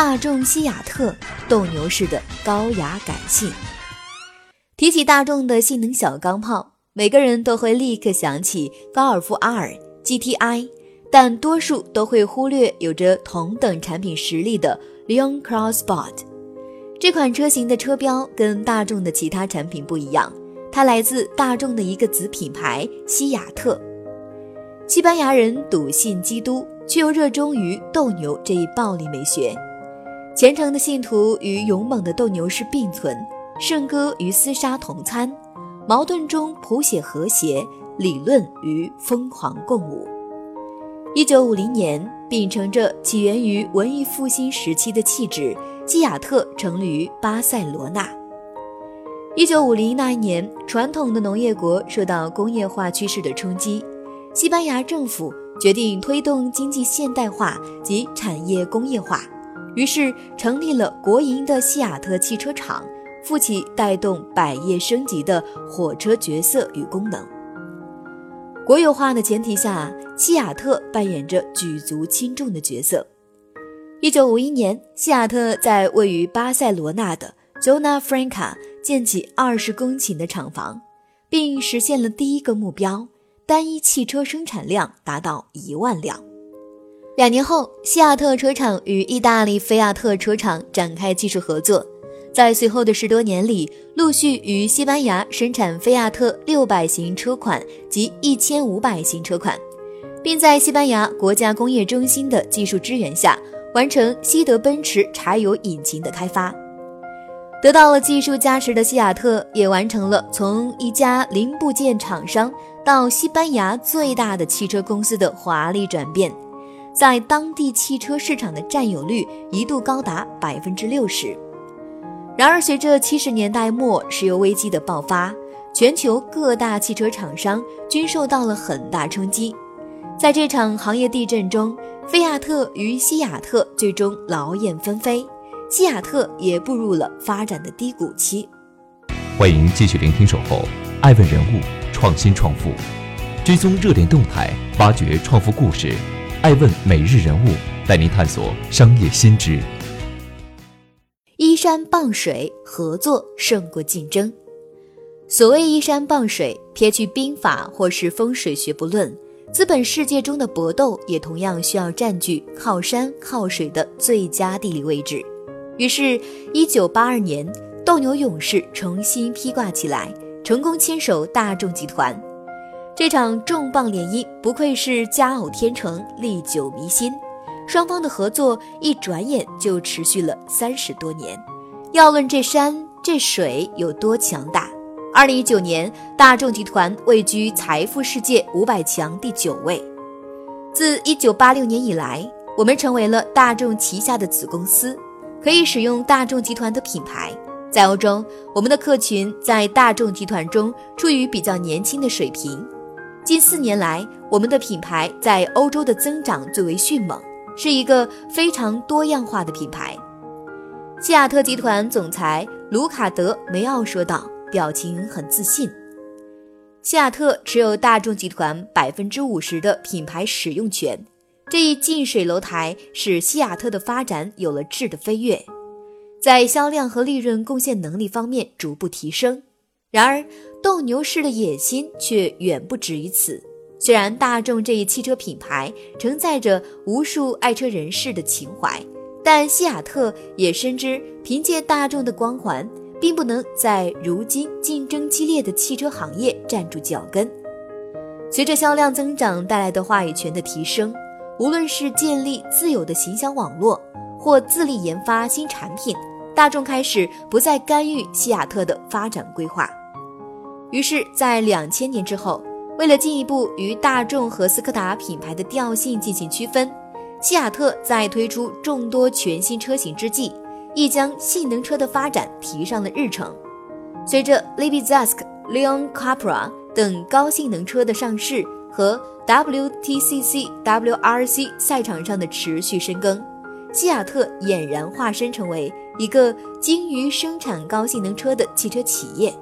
大众西雅特斗牛士的高雅感性。提起大众的性能小钢炮，每个人都会立刻想起高尔夫 R、GTI，但多数都会忽略有着同等产品实力的 Leon Crossport。这款车型的车标跟大众的其他产品不一样，它来自大众的一个子品牌西雅特。西班牙人笃信基督，却又热衷于斗牛这一暴力美学。虔诚的信徒与勇猛的斗牛士并存，圣歌与厮杀同餐，矛盾中谱写和谐，理论与疯狂共舞。一九五零年，秉承着起源于文艺复兴时期的气质，基亚特成立于巴塞罗那。一九五零那一年，传统的农业国受到工业化趋势的冲击，西班牙政府决定推动经济现代化及产业工业化。于是成立了国营的西雅特汽车厂，负起带动百业升级的火车角色与功能。国有化的前提下，西雅特扮演着举足轻重的角色。一九五一年，西雅特在位于巴塞罗那的 Zona Franca 建起二十公顷的厂房，并实现了第一个目标：单一汽车生产量达到一万辆。两年后，西亚特车厂与意大利菲亚特车厂展开技术合作，在随后的十多年里，陆续于西班牙生产菲亚特六百型车款及一千五百型车款，并在西班牙国家工业中心的技术支援下，完成西德奔驰柴油引擎的开发。得到了技术加持的西雅特，也完成了从一家零部件厂商到西班牙最大的汽车公司的华丽转变。在当地汽车市场的占有率一度高达百分之六十。然而，随着七十年代末石油危机的爆发，全球各大汽车厂商均受到了很大冲击。在这场行业地震中，菲亚特与西雅特最终劳燕分飞，西雅特也步入了发展的低谷期。欢迎继续聆听《守候》，爱问人物，创新创富，追踪热点动态，挖掘创富故事。爱问每日人物带您探索商业新知。依山傍水，合作胜过竞争。所谓依山傍水，撇去兵法或是风水学不论，资本世界中的搏斗也同样需要占据靠山靠水的最佳地理位置。于是，一九八二年，斗牛勇士重新披挂起来，成功牵手大众集团。这场重磅联姻不愧是佳偶天成，历久弥新。双方的合作一转眼就持续了三十多年。要论这山这水有多强大，二零一九年，大众集团位居财富世界五百强第九位。自一九八六年以来，我们成为了大众旗下的子公司，可以使用大众集团的品牌。在欧洲，我们的客群在大众集团中处于比较年轻的水平。近四年来，我们的品牌在欧洲的增长最为迅猛，是一个非常多样化的品牌。西雅特集团总裁卢卡德梅奥说道，表情很自信。西雅特持有大众集团百分之五十的品牌使用权，这一近水楼台使西雅特的发展有了质的飞跃，在销量和利润贡献能力方面逐步提升。然而，斗牛士的野心却远不止于此。虽然大众这一汽车品牌承载着无数爱车人士的情怀，但西雅特也深知，凭借大众的光环，并不能在如今竞争激烈的汽车行业站住脚跟。随着销量增长带来的话语权的提升，无论是建立自有的形象网络，或自力研发新产品，大众开始不再干预西雅特的发展规划。于是，在两千年之后，为了进一步与大众和斯柯达品牌的调性进行区分，西雅特在推出众多全新车型之际，亦将性能车的发展提上了日程。随着 Libyzask、Leon Capra 等高性能车的上市和 WTCC、WRC 赛场上的持续深耕，西亚特俨然化身成为一个精于生产高性能车的汽车企业。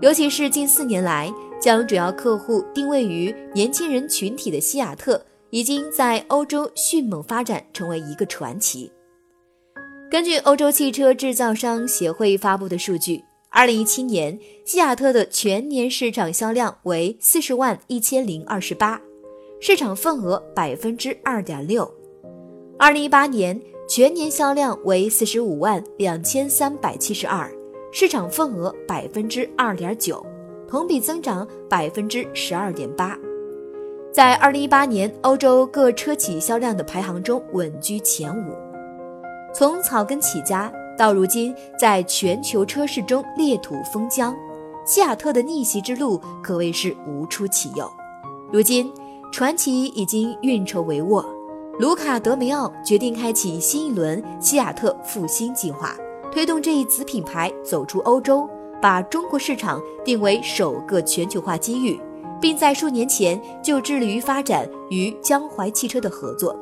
尤其是近四年来，将主要客户定位于年轻人群体的西亚特，已经在欧洲迅猛发展，成为一个传奇。根据欧洲汽车制造商协会发布的数据，二零一七年西亚特的全年市场销量为四十万一千零二十八，市场份额百分之二点六。二零一八年全年销量为四十五万两千三百七十二，市场份额百分之二点九，同比增长百分之十二点八，在二零一八年欧洲各车企销量的排行中稳居前五。从草根起家到如今在全球车市中裂土封疆，西亚特的逆袭之路可谓是无出其右。如今传奇已经运筹帷幄。卢卡·德梅奥决定开启新一轮西雅特复兴计划，推动这一子品牌走出欧洲，把中国市场定为首个全球化机遇，并在数年前就致力于发展与江淮汽车的合作。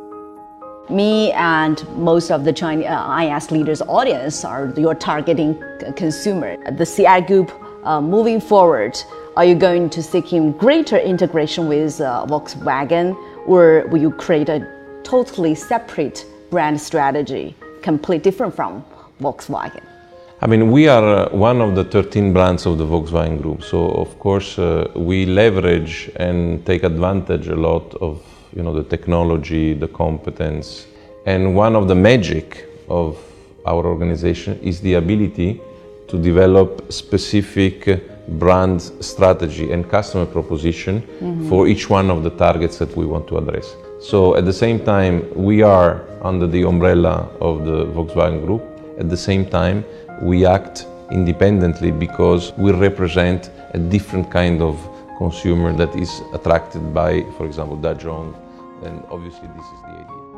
Me and most of the Chinese uh, IS leaders audience are your targeting consumer. The CI group uh, moving forward, are you going to seek greater integration with uh, Volkswagen, or will you create a totally separate brand strategy, completely different from Volkswagen. I mean, we are uh, one of the 13 brands of the Volkswagen Group, so of course uh, we leverage and take advantage a lot of you know the technology, the competence, and one of the magic of our organization is the ability to develop specific brand strategy and customer proposition mm-hmm. for each one of the targets that we want to address. So at the same time, we are under the umbrella of the Volkswagen Group. At the same time, we act independently because we represent a different kind of consumer that is attracted by, for example, Dajong. And obviously, this is the idea.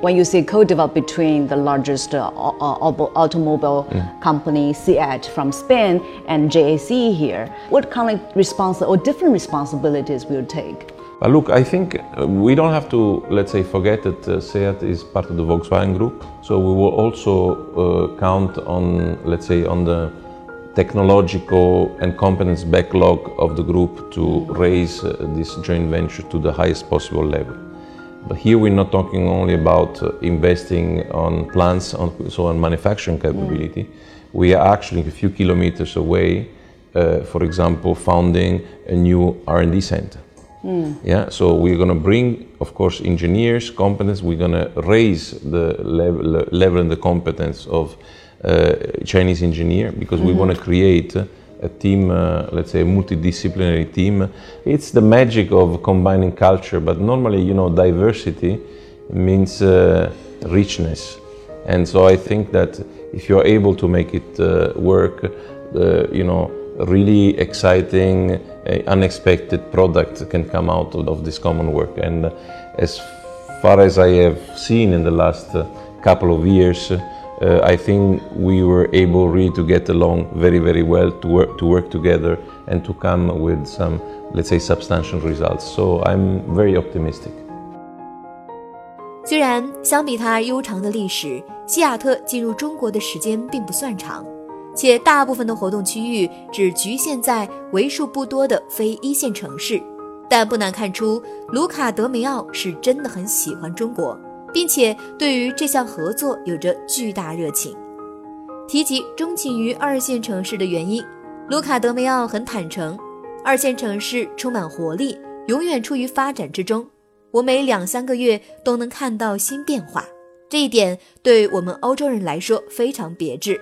When you say co-develop between the largest uh, automobile mm. company, SEAT from Spain, and JAC here, what kind of response or different responsibilities will you take? But look, I think we don't have to, let's say, forget that uh, SEAT is part of the Volkswagen Group. So we will also uh, count on, let's say, on the technological and competence backlog of the group to raise uh, this joint venture to the highest possible level. But here we're not talking only about uh, investing on plants, on, so on manufacturing capability. We are actually a few kilometers away, uh, for example, founding a new R&D center. Mm. Yeah, so we're going to bring, of course, engineers, competence. We're going to raise the level, level and the competence of uh, Chinese engineer because mm-hmm. we want to create a team, uh, let's say a multidisciplinary team. It's the magic of combining culture, but normally, you know, diversity means uh, richness. And so I think that if you're able to make it uh, work, uh, you know, really exciting, unexpected product can come out of, this common work. And as far as I have seen in the last uh, couple of years, uh, I think we were able really to get along very, very well, to work, to work together and to come with some, let's say, substantial results. So I'm very optimistic. 虽然相比它悠长的历史，西雅特进入中国的时间并不算长， 且大部分的活动区域只局限在为数不多的非一线城市，但不难看出，卢卡·德梅奥是真的很喜欢中国，并且对于这项合作有着巨大热情。提及钟情于二线城市的原因，卢卡·德梅奥很坦诚：二线城市充满活力，永远处于发展之中。我每两三个月都能看到新变化，这一点对我们欧洲人来说非常别致。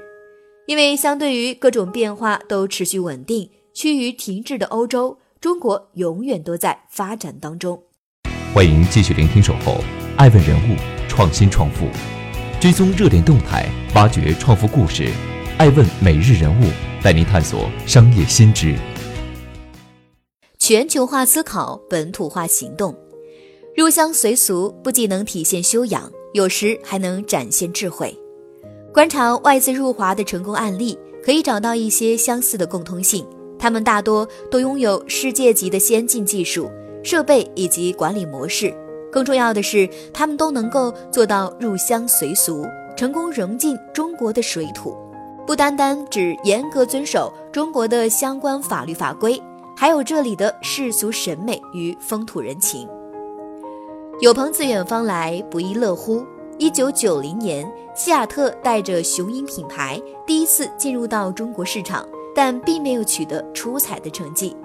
因为相对于各种变化都持续稳定、趋于停滞的欧洲，中国永远都在发展当中。欢迎继续聆听《守候》，爱问人物，创新创富，追踪热点动态，挖掘创富故事。爱问每日人物带您探索商业新知。全球化思考，本土化行动，入乡随俗不仅能体现修养。有时还能展现智慧。观察外资入华的成功案例，可以找到一些相似的共通性。他们大多都拥有世界级的先进技术、设备以及管理模式。更重要的是，他们都能够做到入乡随俗，成功融进中国的水土。不单单只严格遵守中国的相关法律法规，还有这里的世俗审美与风土人情。有朋自远方来，不亦乐乎。一九九零年，西雅特带着雄鹰品牌第一次进入到中国市场，但并没有取得出彩的成绩。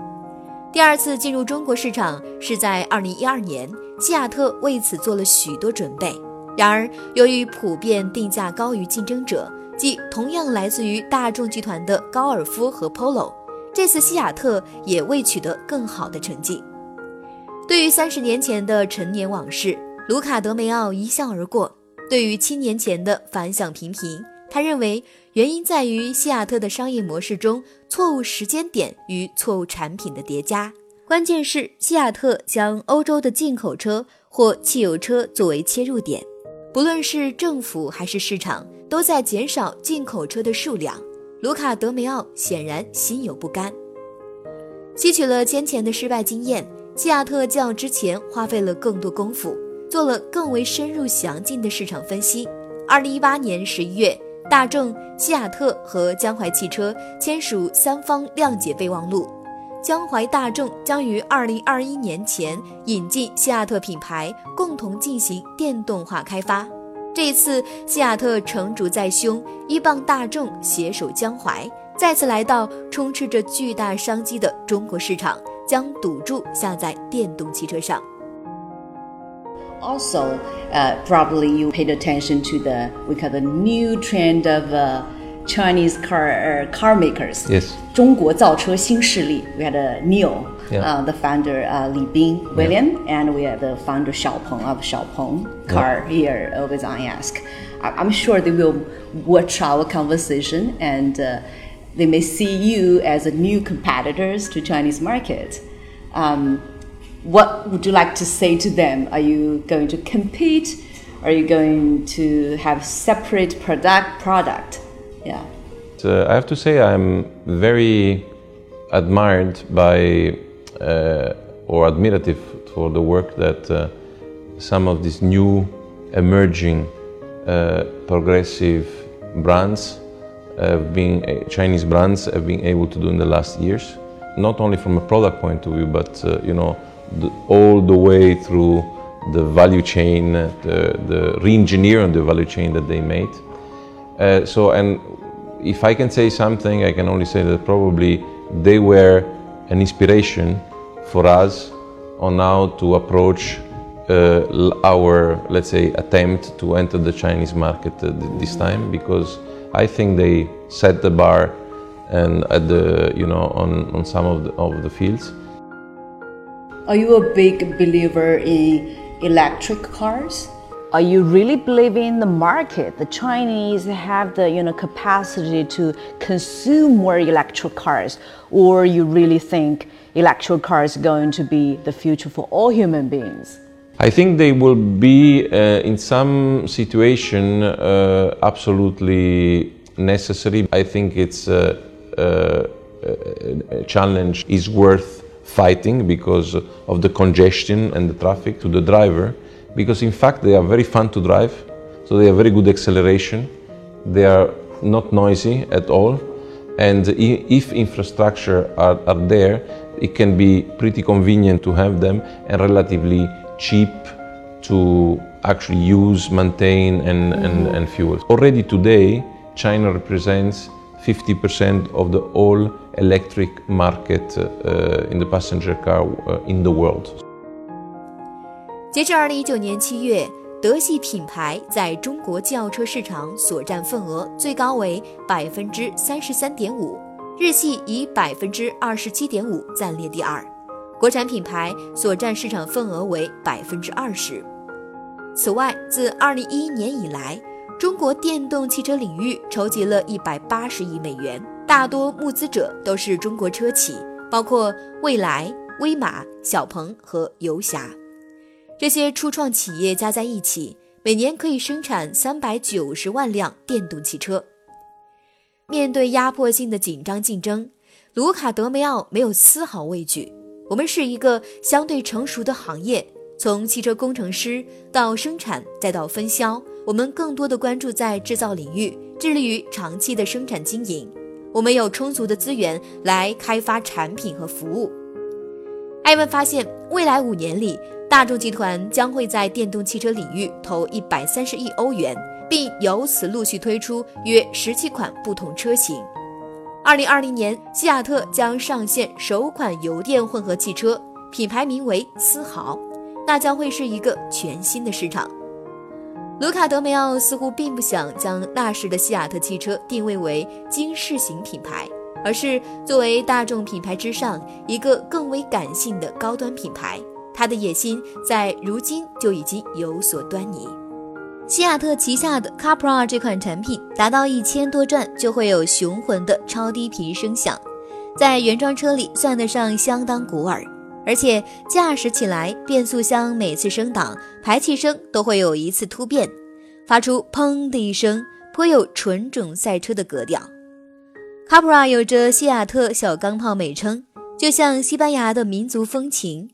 第二次进入中国市场是在二零一二年，西雅特为此做了许多准备。然而，由于普遍定价高于竞争者，即同样来自于大众集团的高尔夫和 Polo，这次西雅特也未取得更好的成绩。对于三十年前的陈年往事，卢卡德梅奥一笑而过。对于七年前的反响平平，他认为原因在于西雅特的商业模式中错误时间点与错误产品的叠加。关键是西雅特将欧洲的进口车或汽油车作为切入点，不论是政府还是市场都在减少进口车的数量。卢卡德梅奥显然心有不甘。吸取了先前的失败经验，西雅特较之前花费了更多功夫。做了更为深入详尽的市场分析。二零一八年十一月，大众、西雅特和江淮汽车签署三方谅解备忘录，江淮大众将于二零二一年前引进西雅特品牌，共同进行电动化开发。这一次，西雅特成竹在胸，依傍大众，携手江淮，再次来到充斥着巨大商机的中国市场，将赌注下在电动汽车上。Also, uh, probably you paid attention to the we call the new trend of uh, Chinese car uh, car makers. Yes. 中国造车新势力. We had a NIO, Yeah. uh, the founder uh, Li Bing William, and we have the founder Xiaopeng of Xiaopeng Car here uh, with IASK. I- I'm sure they will watch our conversation and uh, they may see you as a new competitors to Chinese market. Um, what would you like to say to them? Are you going to compete? Are you going to have separate product product? Yeah. I have to say I'm very admired by uh, or admirative for the work that uh, some of these new emerging uh, progressive brands have been uh, Chinese brands have been able to do in the last years. Not only from a product point of view, but uh, you know the, all the way through the value chain, the, the re-engineering the value chain that they made. Uh, so, and if I can say something, I can only say that probably they were an inspiration for us on how to approach uh, our, let's say, attempt to enter the Chinese market uh, this time, because I think they set the bar and at the, you know, on, on some of the, of the fields. Are you a big believer in electric cars? Are you really believing the market? The Chinese have the you know capacity to consume more electric cars, or you really think electric cars are going to be the future for all human beings? I think they will be uh, in some situation uh, absolutely necessary. I think it's uh, uh, a challenge is worth fighting because of the congestion and the traffic to the driver. Because in fact they are very fun to drive, so they have very good acceleration. They are not noisy at all, and if infrastructure are, are there, it can be pretty convenient to have them and relatively cheap to actually use, maintain, and, and, and fuel. Already today, China represents 50% of the all electric market uh, in the passenger car uh, in the world. 截至二零一九年七月，德系品牌在中国轿车市场所占份额最高为百分之三十三点五，日系以百分之二十七点五暂列第二，国产品牌所占市场份额为百分之二十。此外，自二零一一年以来，中国电动汽车领域筹集了一百八十亿美元，大多募资者都是中国车企，包括蔚来、威马、小鹏和游侠。这些初创企业加在一起，每年可以生产三百九十万辆电动汽车。面对压迫性的紧张竞争，卢卡德梅奥没有丝毫畏惧。我们是一个相对成熟的行业，从汽车工程师到生产再到分销，我们更多的关注在制造领域，致力于长期的生产经营。我们有充足的资源来开发产品和服务。艾文发现，未来五年里，大众集团将会在电动汽车领域投一百三十亿欧元，并由此陆续推出约十七款不同车型。二零二零年，西雅特将上线首款油电混合汽车，品牌名为思豪，那将会是一个全新的市场。卢卡德梅奥似乎并不想将那时的西雅特汽车定位为经世型品牌，而是作为大众品牌之上一个更为感性的高端品牌。他的野心在如今就已经有所端倪。西雅特旗下的 Car Pro 这款产品达到一千多转就会有雄浑的超低频声响，在原装车里算得上相当古耳。而且驾驶起来，变速箱每次升档，排气声都会有一次突变，发出砰的一声，颇有纯种赛车的格调。Capra 有着西雅特小钢炮美称，就像西班牙的民族风情。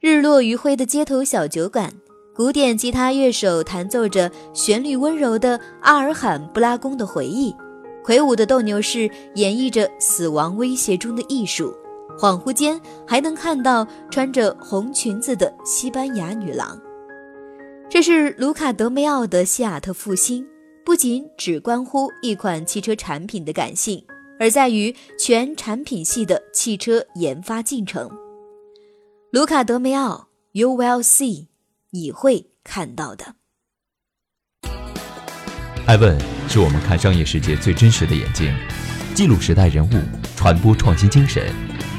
日落余晖的街头小酒馆，古典吉他乐手弹奏着旋律温柔的阿尔罕布拉宫的回忆，魁梧的斗牛士演绎着死亡威胁中的艺术。恍惚间还能看到穿着红裙子的西班牙女郎。这是卢卡德梅奥的西雅特复兴，不仅只关乎一款汽车产品的感性，而在于全产品系的汽车研发进程。卢卡德梅奥，You will see，你会看到的。艾问是我们看商业世界最真实的眼睛，记录时代人物，传播创新精神。